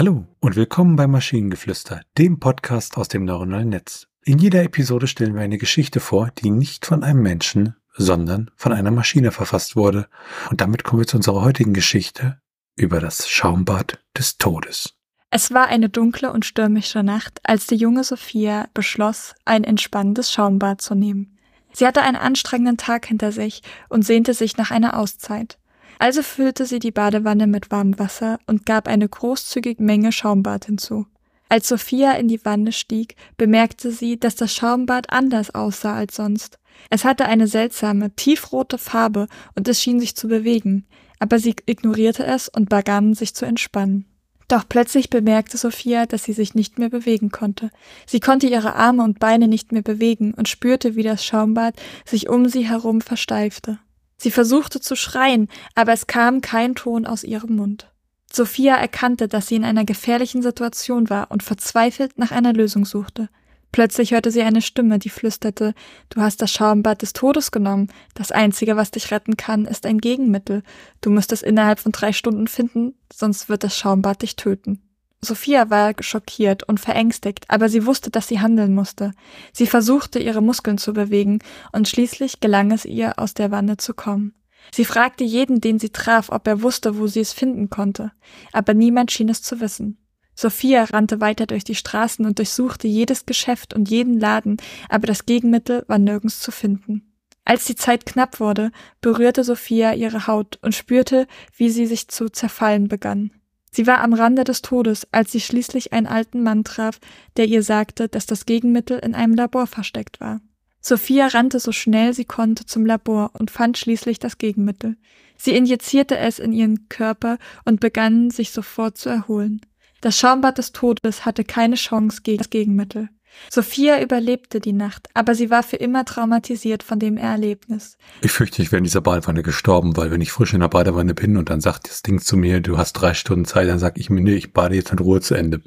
Hallo und willkommen bei Maschinengeflüster, dem Podcast aus dem neuronalen Netz. In jeder Episode stellen wir eine Geschichte vor, die nicht von einem Menschen, sondern von einer Maschine verfasst wurde. Und damit kommen wir zu unserer heutigen Geschichte über das Schaumbad des Todes. Es war eine dunkle und stürmische Nacht, als die junge Sophia beschloss, ein entspannendes Schaumbad zu nehmen. Sie hatte einen anstrengenden Tag hinter sich und sehnte sich nach einer Auszeit. Also füllte sie die Badewanne mit warmem Wasser und gab eine großzügige Menge Schaumbad hinzu. Als Sophia in die Wanne stieg, bemerkte sie, dass das Schaumbad anders aussah als sonst. Es hatte eine seltsame, tiefrote Farbe und es schien sich zu bewegen, aber sie ignorierte es und begann sich zu entspannen. Doch plötzlich bemerkte Sophia, dass sie sich nicht mehr bewegen konnte. Sie konnte ihre Arme und Beine nicht mehr bewegen und spürte, wie das Schaumbad sich um sie herum versteifte. Sie versuchte zu schreien, aber es kam kein Ton aus ihrem Mund. Sophia erkannte, dass sie in einer gefährlichen Situation war und verzweifelt nach einer Lösung suchte. Plötzlich hörte sie eine Stimme, die flüsterte Du hast das Schaumbad des Todes genommen. Das Einzige, was dich retten kann, ist ein Gegenmittel. Du musst es innerhalb von drei Stunden finden, sonst wird das Schaumbad dich töten. Sophia war schockiert und verängstigt, aber sie wusste, dass sie handeln musste. Sie versuchte, ihre Muskeln zu bewegen, und schließlich gelang es ihr, aus der Wanne zu kommen. Sie fragte jeden, den sie traf, ob er wusste, wo sie es finden konnte, aber niemand schien es zu wissen. Sophia rannte weiter durch die Straßen und durchsuchte jedes Geschäft und jeden Laden, aber das Gegenmittel war nirgends zu finden. Als die Zeit knapp wurde, berührte Sophia ihre Haut und spürte, wie sie sich zu zerfallen begann. Sie war am Rande des Todes, als sie schließlich einen alten Mann traf, der ihr sagte, dass das Gegenmittel in einem Labor versteckt war. Sophia rannte so schnell sie konnte zum Labor und fand schließlich das Gegenmittel. Sie injizierte es in ihren Körper und begann sich sofort zu erholen. Das Schaumbad des Todes hatte keine Chance gegen das Gegenmittel. Sophia überlebte die Nacht, aber sie war für immer traumatisiert von dem Erlebnis. Ich fürchte, ich wäre in dieser Badewanne gestorben, weil wenn ich frisch in der Badewanne bin und dann sagt das Ding zu mir, du hast drei Stunden Zeit, dann sag ich mir, nee, ich bade jetzt in Ruhe zu Ende.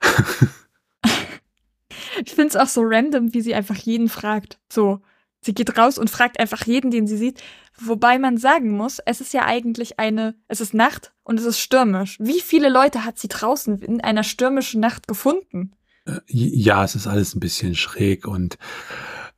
ich finde es auch so random, wie sie einfach jeden fragt. So, sie geht raus und fragt einfach jeden, den sie sieht. Wobei man sagen muss, es ist ja eigentlich eine, es ist Nacht und es ist stürmisch. Wie viele Leute hat sie draußen in einer stürmischen Nacht gefunden? Ja, es ist alles ein bisschen schräg und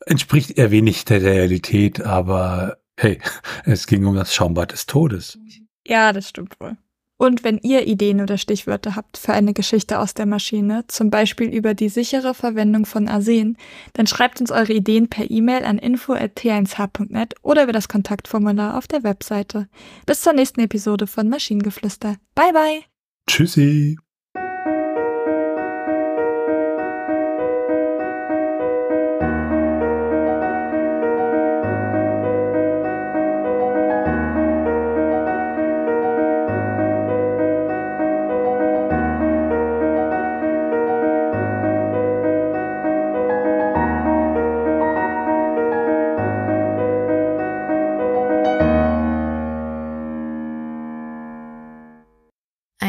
entspricht eher wenig der Realität, aber hey, es ging um das Schaumbad des Todes. Ja, das stimmt wohl. Und wenn ihr Ideen oder Stichwörter habt für eine Geschichte aus der Maschine, zum Beispiel über die sichere Verwendung von Arsen, dann schreibt uns eure Ideen per E-Mail an info.t1h.net oder über das Kontaktformular auf der Webseite. Bis zur nächsten Episode von Maschinengeflüster. Bye bye! Tschüssi!